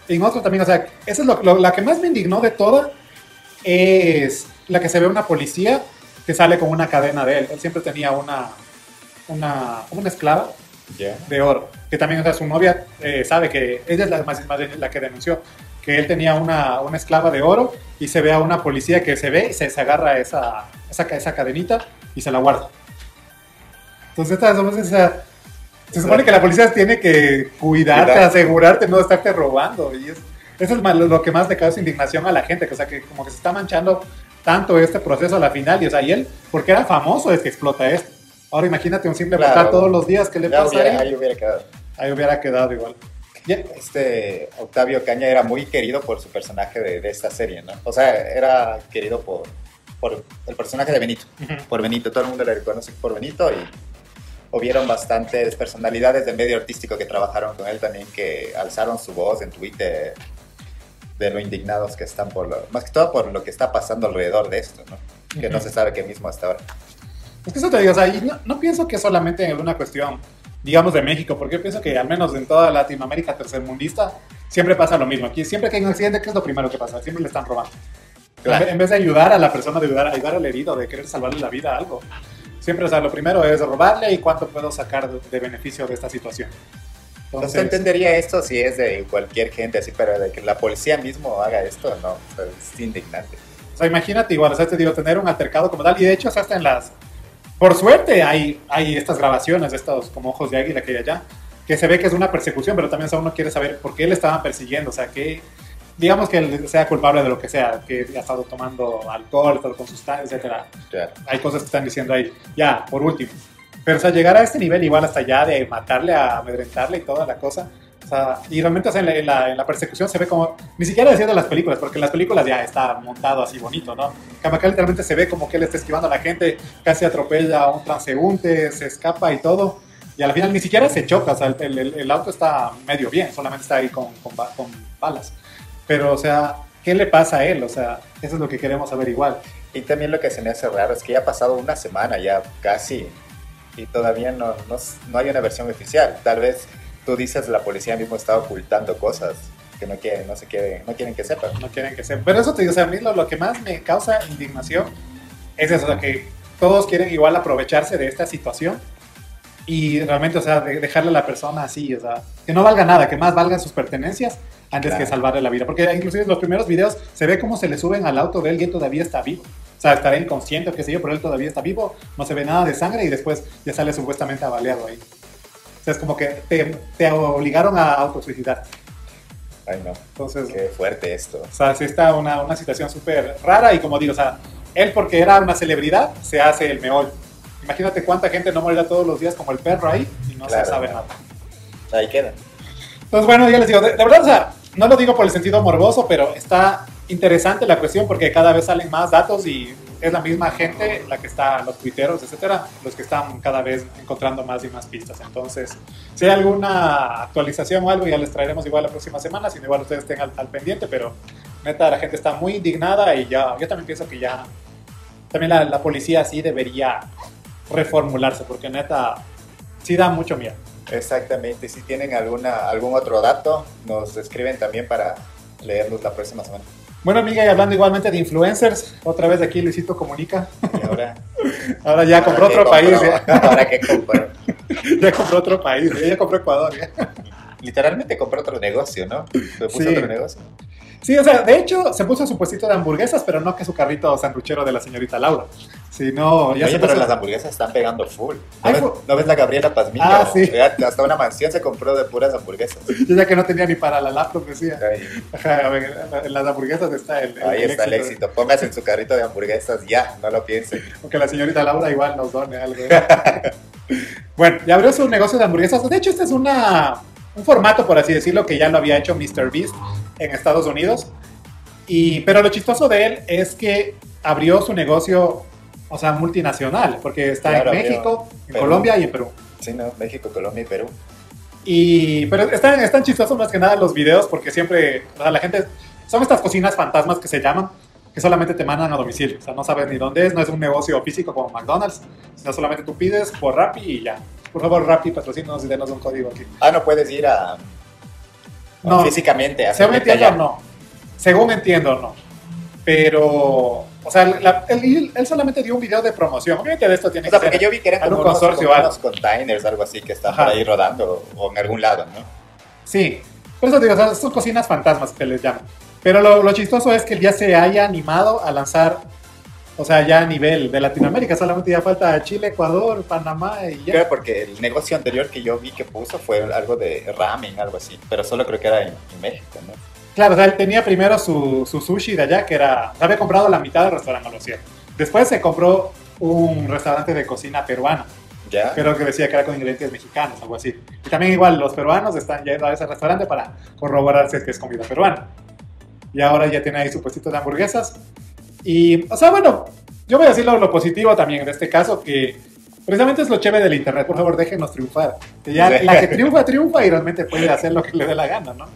En otro también, o sea, esa es lo, la que más me indignó de toda, es la que se ve una policía que sale con una cadena de él. Él siempre tenía una, una, una esclava de oro, que también, o sea, su novia eh, sabe que ella es la, más, la que denunció, que él tenía una, una, esclava de oro y se ve a una policía que se ve y se, se agarra esa, esa, esa, cadenita y se la guarda. Entonces, esta, esa, se supone que la policía tiene que cuidarte, asegurarte, no estarte robando. Y es, eso es lo que más le causa indignación a la gente, o sea, que como que se está manchando tanto este proceso a la final. Y, o sea, y él, porque era famoso, es que explota esto. Ahora imagínate un simple claro, todos los días que le pasa ahí. ahí. hubiera quedado. Ahí hubiera quedado igual. Este Octavio Caña era muy querido por su personaje de, esta serie, ¿no? O sea, era querido por, por el personaje de Benito. Por Benito, todo el mundo le reconoce por Benito y hubieron bastantes personalidades del medio artístico que trabajaron con él también que alzaron su voz en Twitter de lo indignados que están por lo, más que todo por lo que está pasando alrededor de esto, ¿no? Que no se sabe qué mismo hasta ahora. Es que eso te digo, o sea, no, no, pienso que solamente en alguna cuestión, digamos, de México, porque yo pienso que al menos en toda Latinoamérica tercermundista siempre pasa lo mismo. Aquí siempre que hay un accidente, ¿qué es lo primero que pasa? Siempre le están robando. En vez de ayudar a la persona, de ayudar, ayudar al herido, de querer salvarle la vida a algo, Siempre, o sea, lo primero es robarle y cuánto puedo sacar de, beneficio de esta situación. Entonces, no se entendería esto si es de cualquier gente así, pero de que la policía mismo haga esto, no, es indignante. O sea, imagínate igual, o sea, te digo, tener un altercado como tal, y de hecho, hasta en las... Por suerte hay, hay estas grabaciones de estos como ojos de águila que hay allá, que se ve que es una persecución, pero también o uno quiere saber por qué le estaban persiguiendo, o sea, que digamos que él sea culpable de lo que sea, que ha estado tomando alcohol, con sustancias, etc. Hay cosas que están diciendo ahí. Ya, por último. Pero, o sea, llegar a este nivel igual hasta allá de matarle, a amedrentarle y toda la cosa. O sea, y realmente o sea, en, la, en, la, persecución se ve como, ni siquiera decía de las películas, porque en las películas ya está montado así bonito, ¿no? Acá literalmente se ve como que él está esquivando a la gente, casi atropella a un transeúnte, se escapa y todo. Y al final ni siquiera se choca, o sea, el, el, el auto está medio bien, solamente está ahí con, con, con, balas. Pero, o sea, ¿qué le pasa a él? O sea, eso es lo que queremos saber igual. Y también lo que se me hace raro es que ya ha pasado una semana ya casi y todavía no, no, no hay una versión oficial. Tal vez tú dices la policía mismo está ocultando cosas que no quieren, no se quieren, no quieren que sepan. No quieren que sepan. Pero eso te digo, o sea, a mí lo, que más me causa indignación es eso, que todos quieren igual aprovecharse de esta situación y realmente, o sea, dejarle a la persona así, o sea, que no valga nada, que más valgan sus pertenencias antes que salvarle la vida. Porque inclusive en los primeros videos se ve cómo se le suben al auto de él y él todavía está vivo. O sea, estará inconsciente o qué sé yo, pero él todavía está vivo, no se ve nada de sangre y después ya sale supuestamente avaleado ahí es como que te, obligaron a autosuicidar. Ay, no. Entonces, Qué fuerte esto. O sea, sí está una, una situación súper rara y como digo, o sea, él porque era una celebridad se hace el meol. Imagínate cuánta gente no morirá todos los días como el perro ahí y no se sabe nada. Ahí queda. Entonces, bueno, ya les digo, de, de, verdad, o sea, no lo digo por el sentido morboso, pero está interesante la cuestión porque cada vez salen más datos y es la misma gente la que está, los tuiteros, etcétera, los que están cada vez encontrando más y más pistas. Entonces, si hay alguna actualización o algo, ya les traeremos igual la próxima semana, si no igual ustedes estén al, pendiente, pero neta, la gente está muy indignada y ya, yo también pienso que ya, también la, la policía sí debería reformularse, porque neta, sí da mucho miedo. Exactamente, si tienen alguna, algún otro dato, nos escriben también para leerlos la próxima semana. Bueno, amiga, y hablando igualmente de influencers, otra vez aquí Luisito Comunica. Y ahora, ahora ya compró otro país. ¿ya? Ahora que compró. ya compró otro país, ya compró Ecuador. Literalmente compró otro negocio, ¿no? Se puso otro negocio. Sí, o sea, de hecho se puso su puestito de hamburguesas, pero no que su carrito sanduchero de la señorita Laura. Sí, no, ya Oye, pero las hamburguesas están pegando full. ¿No, ves, la Gabriela Pazmiño? Ah, sí. Hasta una mansión se compró de puras hamburguesas. Yo ya que no tenía ni para la laptop, decía. Ajá, en las hamburguesas está el, Ahí está el éxito. Póngase en su carrito de hamburguesas ya, no lo piensen. Porque la señorita Laura igual nos done algo. bueno, ya abrió su negocio de hamburguesas. De hecho, este es una, un formato, por así decirlo, que ya lo había hecho MrBeast en Estados Unidos. Y, pero lo chistoso de él es que abrió su negocio o sea, multinacional, porque está en México, en Colombia y en Perú. Sí, no, México, Colombia y Perú. Y, pero están, están chistosos más que nada los videos porque siempre, o sea, la gente, son estas cocinas fantasmas que se llaman, que solamente te mandan a domicilio. O sea, no sabes ni dónde es, no es un negocio físico como McDonald's, sino solamente tú pides por Rappi y ya. Por favor, Rappi, patrocínanos y denos un código aquí. Ah, no puedes ir a... No, físicamente. Según entiendo, no. Según entiendo, no. Pero o sea, él, solamente dio un video de promoción. Obviamente de esto tiene o sea, porque yo vi que eran como, unos, consorcio, unos, containers, algo así, que están por ahí rodando o en algún lado, ¿no? Sí. Por eso digo, o sea, son cocinas fantasmas que les llaman. Pero lo, lo, chistoso es que ya se haya animado a lanzar, o sea, ya a nivel de Latinoamérica. Solamente ya falta Chile, Ecuador, Panamá y ya. Claro, porque el negocio anterior que yo vi que puso fue algo de ramen, algo así. Pero solo creo que era en, en México, ¿no? Claro, o sea, él tenía primero su, su sushi de allá, que era. Había comprado la mitad del restaurante, no lo sé. Después se compró un restaurante de cocina peruana. ¿Ya? Creo que decía que era con ingredientes mexicanos, algo así. Y también, igual, los peruanos están yendo a ese restaurante para corroborarse que es comida peruana. Y ahora ya tiene ahí su puestito de hamburguesas. Y, o sea, bueno, yo voy a decir lo, positivo también en este caso, que precisamente es lo chévere del internet. Por favor, déjenos triunfar. Que ya la que triunfa, triunfa y realmente puede hacer lo que le dé la gana, ¿no?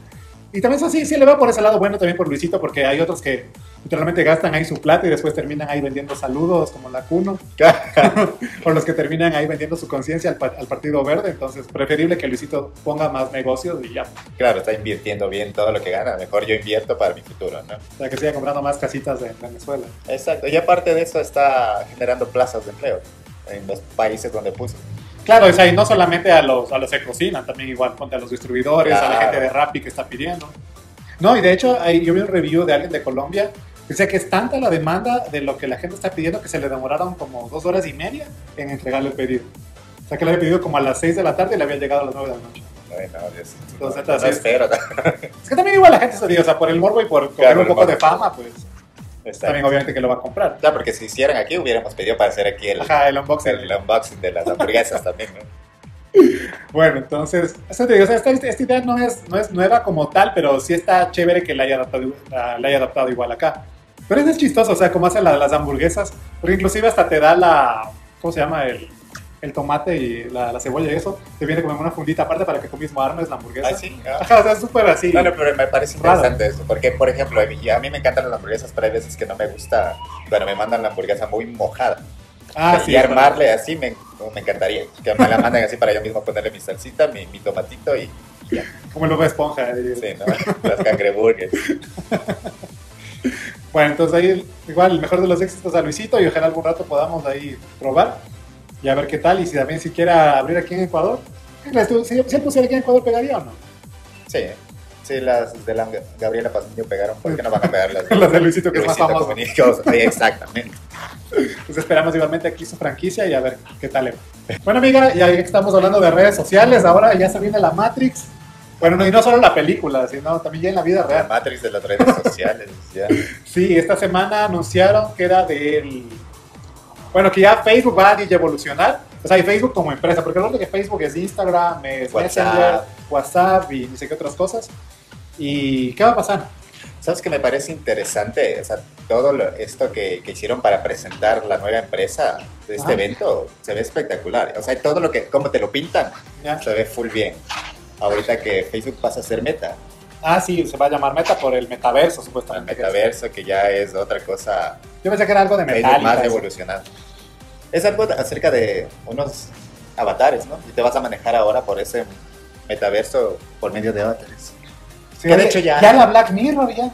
Y también eso sí, sí le va por ese lado bueno también por Luisito, porque hay otros que literalmente gastan ahí su plata y después terminan ahí vendiendo saludos como la Cuno. o los que terminan ahí vendiendo su conciencia al, Partido Verde. Entonces, preferible que Luisito ponga más negocios y ya. Claro, está invirtiendo bien todo lo que gana. Mejor yo invierto para mi futuro, ¿no? O sea, que siga comprando más casitas de Venezuela. Exacto. Y aparte de eso, está generando plazas de empleo en los países donde puso. Claro, es ahí no solamente a los, a los que cocinan, también igual ponte a los distribuidores, a la gente de Rappi que está pidiendo. No, y de hecho yo vi un review de alguien de Colombia que decía que es tanta la demanda de lo que la gente está pidiendo que se le demoraron como dos horas y media en entregarle el pedido. O sea que le había pedido como a las 6 de la tarde y le había llegado a las 9 de la noche. Ay, no, Dios. Entonces, no, espero. Es que también igual la gente se dio, o sea, por el morbo y por coger un poco de fama, pues. También obviamente que lo va a comprar. Claro, porque si hicieran aquí, hubiéramos pedido para hacer aquí el, el unboxing. El, unboxing de las hamburguesas también, ¿no? Bueno, entonces, eso te digo, esta, esta, idea no es, no es nueva como tal, pero sí está chévere que la haya adaptado, la, haya adaptado igual acá. Pero es chistoso, o sea, como hacen las hamburguesas, porque inclusive hasta te da la, ¿cómo se llama? El, el tomate y la, cebolla y eso, te viene como en una fundita aparte para que tú mismo armes la hamburguesa. Ah, sí. Ah. Ajá, o sea, es súper así. Bueno, pero me parece interesante eso, porque, por ejemplo, a mí, me encantan las hamburguesas, pero hay veces que no me gusta, bueno, me mandan la hamburguesa muy mojada. Ah, sí. Y armarle así me, me, encantaría. Que me la manden así para yo mismo ponerle mi salsita, mi, mi tomatito y, ya. Como el de esponja. Eh. Sí, ¿no? Las cangreburgers. bueno, entonces ahí igual el mejor de los éxitos a Luisito y ojalá algún rato podamos ahí probar y a ver qué tal. Y si también si quiera abrir aquí en Ecuador, si, si él pusiera aquí en Ecuador, ¿pegaría o no? Sí. Sí, las de la Gabriela Pasillo pegaron, ¿por qué no van a pegar las, las de Luisito, que es más famoso? exactamente. Pues esperamos igualmente aquí su franquicia y a ver qué tal Bueno, amiga, ya que estamos hablando de redes sociales, ahora ya se viene la Matrix. Bueno, y no solo la película, sino también ya en la vida real. La Matrix de las redes sociales, ya. Sí, esta semana anunciaron que era del bueno, que ya Facebook va a evolucionar. O sea, y Facebook como empresa, porque lo que Facebook es Instagram, es WhatsApp. Messenger, WhatsApp y ni sé qué otras cosas. ¿Y qué va a pasar? ¿Sabes que me parece interesante? O sea, todo esto que, hicieron para presentar la nueva empresa de este evento se ve espectacular. O sea, todo lo que, como te lo pintan, se ve full bien. Ahorita que Facebook pasa a ser meta. Ah, sí, se va a llamar meta por el metaverso, supuestamente. El metaverso, que ya es otra cosa yo pensé que era algo de metal. más evolucionado. Es algo acerca de unos avatares, ¿no? Y te vas a manejar ahora por ese metaverso por medio de avatares. Sí, de hecho ya... Ya la Black Mirror, ya.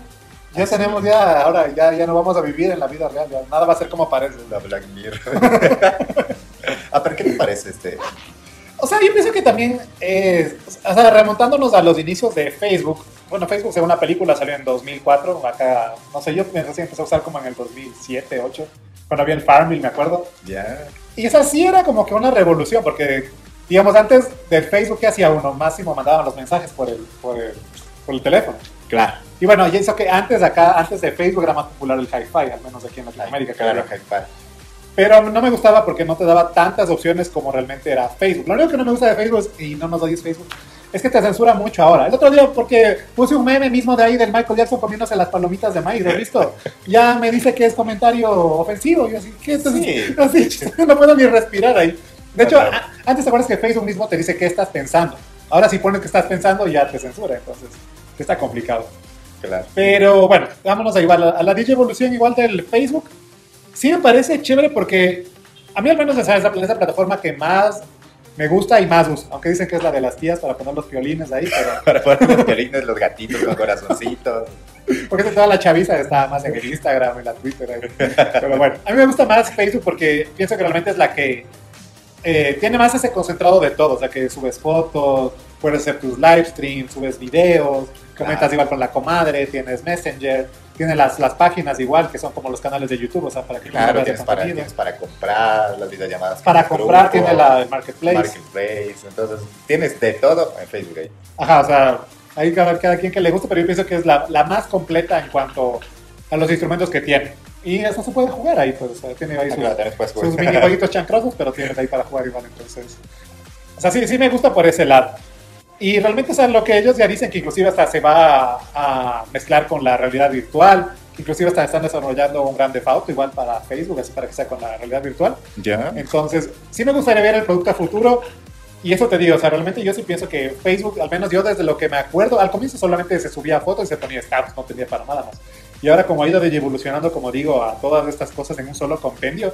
Ya tenemos, ya, ahora ya, ya no vamos a vivir en la vida real, ya nada va a ser como parece. La Black Mirror. ah, pero ¿qué te parece este? O sea, yo pienso que también, eh, o sea, remontándonos a los inicios de Facebook, bueno, Facebook, según una película, salió en 2004. Acá, no sé, yo pensé que empezó a usar como en el 2007, 2008, cuando había el Farmville, me acuerdo. Ya. Y esa sí era como que una revolución, porque, digamos, antes del Facebook, ¿qué hacía uno? Máximo mandaban los mensajes por el, por el, por el teléfono. Claro. Y bueno, yo hizo que antes de acá, antes de Facebook era más popular el Hi-Fi, al menos aquí en Latinoamérica. Claro, Hi-Fi. Pero no me gustaba porque no te daba tantas opciones como realmente era Facebook. Lo único que no me gusta de Facebook, y no nos oyes Facebook, es que te censura mucho ahora. El otro día, porque puse un meme mismo de ahí del Michael Jackson comiéndose las palomitas de maíz, ¿lo visto? Ya me dice que es comentario ofensivo. Yo así, ¿qué? sí. así, no puedo ni respirar ahí. De hecho, antes te acuerdas que Facebook mismo te dice qué estás pensando. Ahora si pones que estás pensando ya te censura, entonces está complicado. Claro. Pero bueno, vámonos a, igual, a la DJ Evolución igual del Facebook. Sí me parece chévere porque a mí al menos esa es la plataforma que más me gusta y más uso, aunque dicen que es la de las tías para poner los violines ahí, pero... para poner los violines, los gatitos con corazoncitos. Porque toda la chaviza está más en el Instagram, en la Twitter. Pero bueno, a mí me gusta más Facebook porque pienso que realmente es la que eh, tiene más ese concentrado de todo, o sea, que subes fotos, puedes hacer tus live streams, subes videos, comentas igual con la comadre, tienes Messenger, tienes las, las páginas igual, que son como los canales de YouTube, o sea, para que claro, tienes para, tienes para comprar las videollamadas. Para comprar tiene la, el Marketplace. Marketplace, entonces tienes de todo en Facebook ahí. Ajá, o sea, ahí cada, cada quien que le guste, pero yo pienso que es la, la más completa en cuanto a los instrumentos que tiene. Y eso se puede jugar ahí, pues, o sea, tiene ahí ah, sus, sus minijueguitos chancrosos, pero tienes ahí para jugar igual, entonces... O sea, sí, sí me gusta por ese lado. Y realmente es lo que ellos ya dicen, que inclusive hasta se va a, mezclar con la realidad virtual, inclusive hasta están desarrollando un gran default igual para Facebook, así para que sea con la realidad virtual. Ya. Entonces, sí me gustaría ver el producto a futuro. Y eso te digo, o sea, realmente yo sí pienso que Facebook, al menos yo desde lo que me acuerdo, al comienzo solamente se subía fotos y se ponía stats, no tenía para nada más. Y ahora como ha ido evolucionando, como digo, a todas estas cosas en un solo compendio.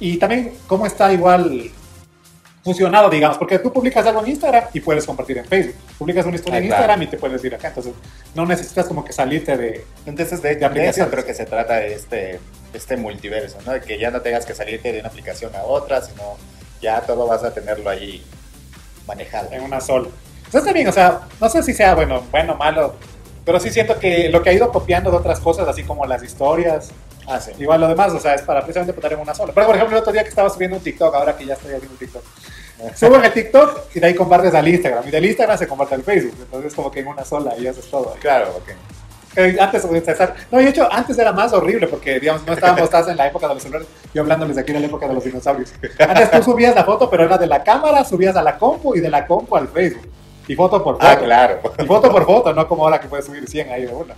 Y también cómo está igual fusionado, digamos, porque tú publicas algo en Instagram y puedes compartir en Facebook. Publicas una historia en Instagram y te puedes ir acá. Entonces, no necesitas como que salirte de. Entonces, de, de, eso creo que se trata de este, este multiverso, ¿no? De que ya no tengas que salirte de una aplicación a otra, sino ya todo vas a tenerlo ahí manejado. En una sola. Entonces, también, o sea, no sé si sea bueno, bueno, malo, pero sí siento que lo que ha ido copiando de otras cosas, así como las historias, Ah, sí. Igual lo demás, o sea, es para precisamente poner en una sola. Pero, por ejemplo, el otro día que estaba subiendo un TikTok, ahora que ya estoy haciendo un TikTok, subo en el TikTok y de ahí compartes al Instagram. Y del Instagram se comparte al Facebook. Entonces, es como que en una sola y haces todo. Claro, ok. antes, no, de hecho, antes era más horrible porque, digamos, no estábamos estás en la época de los celulares. Yo hablándoles de aquí en la época de los dinosaurios. Antes tú subías la foto, pero era de la cámara, subías a la compu y de la compu al Facebook. Y foto por foto. Ah, claro. Y foto por foto, no como ahora que puedes subir 100 ahí de una.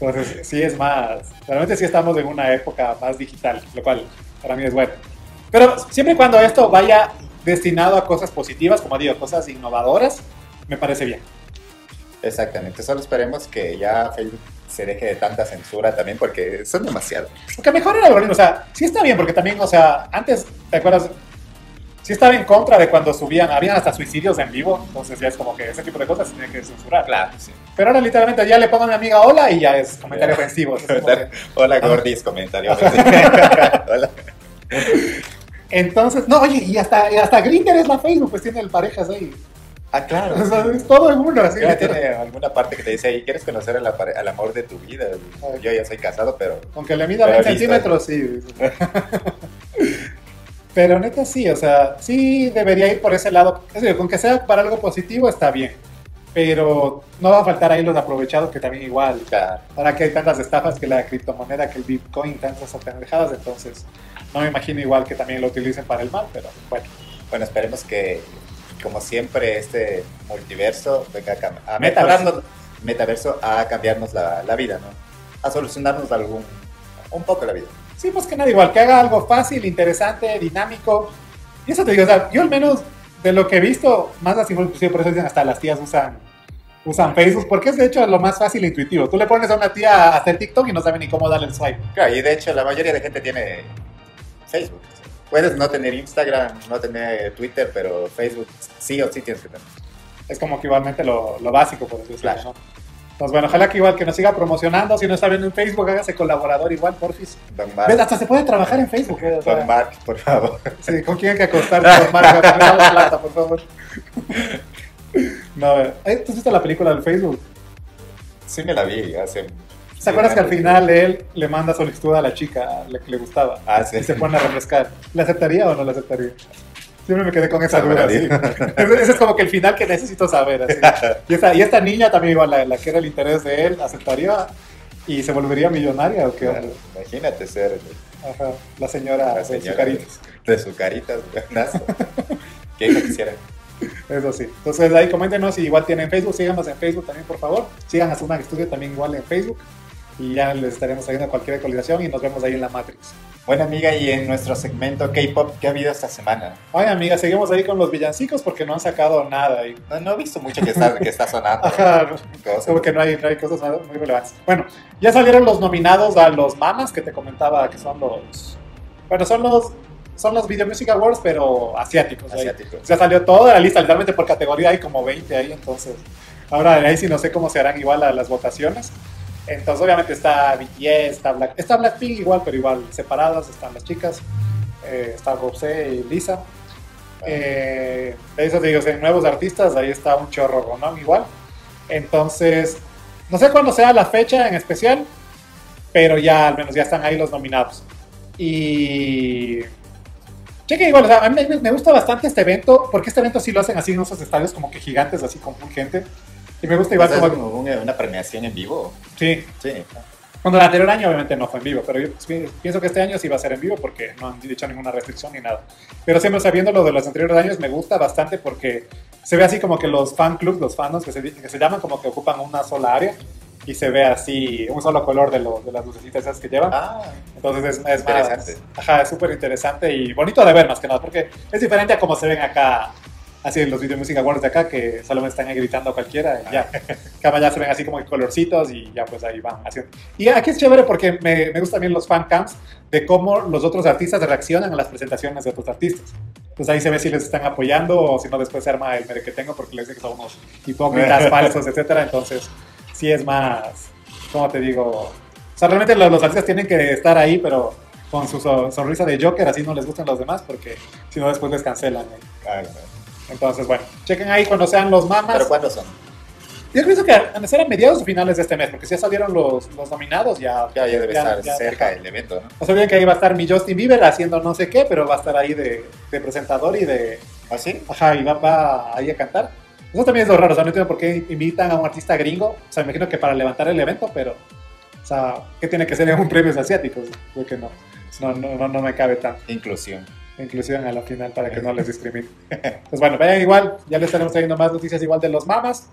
Entonces, sí es más. Realmente sí estamos en una época más digital, lo cual para mí es bueno. Pero siempre y cuando esto vaya destinado a cosas positivas, como digo, cosas innovadoras, me parece bien. Exactamente, solo esperemos que ya Facebook se deje de tanta censura también porque son demasiado. Porque mejor el algoritmo, o sea, sí está bien porque también, o sea, antes, ¿te acuerdas? Sí estaba en contra de cuando subían, habían hasta suicidios en vivo, entonces ya es como que ese tipo de cosas se tiene que censurar. Claro, sí. Pero ahora literalmente ya le pongo a mi amiga hola y ya es comentario ofensivo. hola Gordis, comentario hola. Entonces, no, oye, y hasta, hasta Grindr es la Facebook, pues tiene el parejas ahí. Ah, claro. es todo el mundo así. Ya tiene alguna parte que te dice ahí, ¿quieres conocer al, al amor de tu vida? Yo ya soy casado, pero... Aunque le mida 20 centímetros, sí. pero neta sí, o sea, sí debería ir por ese lado. Es decir, con que sea para algo positivo está bien. Pero no va a faltar ahí los aprovechados que también igual. Claro. Ahora que hay tantas estafas que la criptomoneda, que el Bitcoin, tantas pendejadas, entonces no me imagino igual que también lo utilicen para el mal, pero bueno. Bueno, esperemos que como siempre, este multiverso venga a, metaverso. metaverso a cambiarnos la, vida, ¿no? A solucionarnos algún, un poco la vida. Sí, pues que nada, igual, que haga algo fácil, interesante, dinámico. Y eso te digo, o sea, yo al menos de lo que he visto, más así, por eso dicen hasta las tías usan, usan Facebook, porque es de hecho lo más fácil e intuitivo. Tú le pones a una tía a hacer TikTok y no sabe ni cómo darle el swipe. Claro, y de hecho la mayoría de gente tiene Facebook. Puedes no tener Instagram, no tener Twitter, pero Facebook sí o sí tienes que tener. Es como que igualmente lo, lo básico, por decirlo claro. ¿no? Entonces, bueno, ojalá que igual que nos siga promocionando. Si no está viendo en Facebook, hágase colaborador igual, porfis. Don Mark. Hasta se puede trabajar en Facebook. ¿eh? Don Mark, por favor. Sí, ¿con quién hay que acostar? Don Mark, la plata, por favor. No, a ver. ¿Eh? ¿Tú has visto la película del Facebook? Sí me la vi hace ¿Se acuerdas que al final él le manda solicitud a la chica la que le gustaba? Ah, sí. Y se pone a refrescar. ¿Le aceptaría o no le aceptaría? Siempre me quedé con esa duda. Ese es como que el final que necesito saber. Y, esta, y, esta, niña también, igual, la, que era el interés de él, ¿aceptaría y se volvería millonaria o qué? imagínate ser. Ajá, la señora, de su caritas. De su caritas, ¿Qué quisiera? Eso sí. Entonces ahí coméntenos si igual tienen Facebook, síganos en Facebook también, por favor. Sigan a Zona Estudio también igual en Facebook y ya les estaremos haciendo cualquier actualización y nos vemos ahí en la Matrix. Bueno, amiga, y en nuestro segmento K-pop, ¿qué ha habido esta semana? Ay, amiga, seguimos ahí con los villancicos porque no han sacado nada. Y... No, he visto mucho que está, que está sonando. Ajá, como que no hay, no hay cosas muy relevantes. Bueno, ya salieron los nominados a los mamas que te comentaba que son los. Bueno, son los. Son los Video Music Awards, pero asiáticos. Asiáticos. Ya salió toda la lista, literalmente por categoría hay como 20 ahí, entonces. Ahora ahí sí no sé cómo se harán igual a las votaciones. Entonces, obviamente está BTS, está, Black, está Blackpink igual, pero igual separadas, están las chicas, eh, está Rosé y Lisa. Eh, de eso te digo, en nuevos artistas, ahí está un chorro, ¿no? Igual. Entonces, no sé cuándo sea la fecha en especial, pero ya al menos ya están ahí los nominados. Y. Cheque igual, o sea, a mí me, gusta bastante este evento, porque este evento sí lo hacen así en esos estadios como que gigantes, así con gente. Y me gusta igual como... una premiación en vivo. Sí. Sí. Cuando el anterior año obviamente no fue en vivo, pero yo pienso que este año sí va a ser en vivo porque no han dicho ninguna restricción ni nada. Pero siempre sabiendo lo de los anteriores años me gusta bastante porque se ve así como que los fan clubs, los fans que se, que se llaman como que ocupan una sola área y se ve así un solo color de, lo, de las lucecitas esas que llevan. Ah, Entonces es, es interesante. ajá, es súper interesante y bonito de ver más que nada porque es diferente a como se ven acá así en los Video Music Awards de acá, que solo me están gritando a cualquiera, y ya. Cada ya se ven así como colorcitos y ya pues ahí van haciendo. Y aquí es chévere porque me, me gustan bien los fan camps de cómo los otros artistas reaccionan a las presentaciones de otros artistas. Pues ahí se ve si les están apoyando o si no después se arma el mere que tengo porque les dicen que son unos hipócritas, falsos, etcétera. Entonces, sí es más, ¿cómo te digo? O sea, realmente los, artistas tienen que estar ahí, pero con su sonrisa de Joker, así no les gustan los demás porque si no después les cancelan. Claro. Entonces, bueno, chequen ahí cuando sean los mamas. ¿Pero cuándo son? Yo pienso que van a ser a mediados o finales de este mes, porque si ya salieron los, los nominados, ya... Ya, ya debe estar cerca del evento, ¿no? No sabían que ahí va a estar mi Justin Bieber haciendo no sé qué, pero va a estar ahí de, de presentador y de... ¿Ah, sí? Ajá, y va, va ahí a cantar. Eso también es lo raro, o sea, no entiendo por qué invitan a un artista gringo. O sea, me imagino que para levantar el evento, pero, o sea, ¿qué tiene que ser en un premios asiáticos? Creo que no. No, no, no, me cabe tanto. Inclusión. Inclusión a la final para que no les discrimine. Pues bueno, vayan igual, ya les estaremos trayendo más noticias igual de los mamas.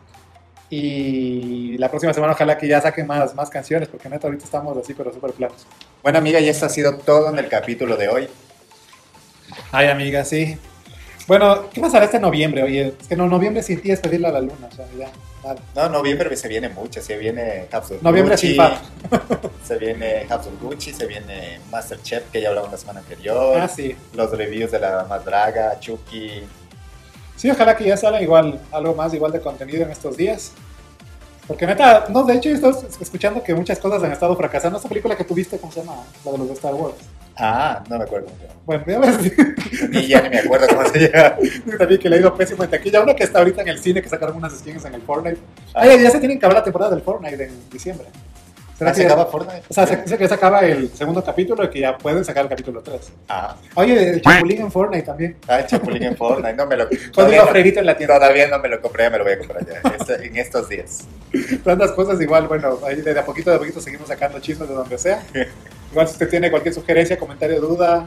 Y la próxima semana ojalá que ya saquen más, más canciones, porque neta ahorita estamos así, pero súper planos. Bueno, amiga, y esto ha sido todo en el capítulo de hoy. Ay, amiga, sí. Bueno, ¿qué pasará este noviembre? Oye, es que no, noviembre sin ti es pedirle a la luna, o sea, ya. No, noviembre se viene mucho, se viene Capsule Noviembre Gucci, se viene Capsule Gucci, se viene Masterchef, que ya hablamos la semana anterior. Ah, sí. Los reviews de la Madraga, Chucky. Sí, ojalá que ya salga igual, algo más igual de contenido en estos días. Porque neta, no, de hecho, estoy escuchando que muchas cosas han estado fracasando. Esta película que tuviste, ¿cómo se llama? La de los de Star Wars. Ah, no me acuerdo. Bueno, ya ves. Ni ya ni me acuerdo cómo se llama. También que le ha ido pésimo en taquilla. Una que está ahorita en el cine, que sacaron unas skins en el Fortnite. Ah, ya, se tienen que acabar la temporada del Fortnite en diciembre. ¿Será que se acaba Fortnite? O sea, se dice que se acaba el segundo capítulo y que ya pueden sacar el capítulo 3. Ah. Oye, el Chapulín en Fortnite también. Ah, el Chapulín en Fortnite, no me lo Todavía no, en la tienda. Todavía no me lo compré, me lo voy a comprar ya, este, en estos días. Tantas cosas igual, bueno, ahí de a poquito de a poquito seguimos sacando chismes de donde sea. Igual si usted tiene cualquier sugerencia, comentario, duda,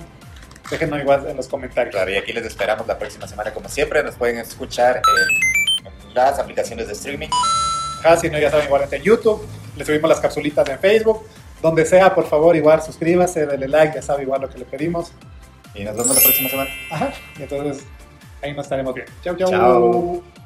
déjenos igual en los comentarios. Claro, y aquí les esperamos la próxima semana como siempre. Nos pueden escuchar en las aplicaciones de streaming. Ah, si no, ya saben, igualmente en YouTube. Les subimos las capsulitas en Facebook. Donde sea, por favor, igual suscríbase, denle like, ya sabe igual lo que le pedimos. Y nos vemos la próxima semana. Ajá, y entonces ahí nos estaremos bien. Chau, chau. Chao.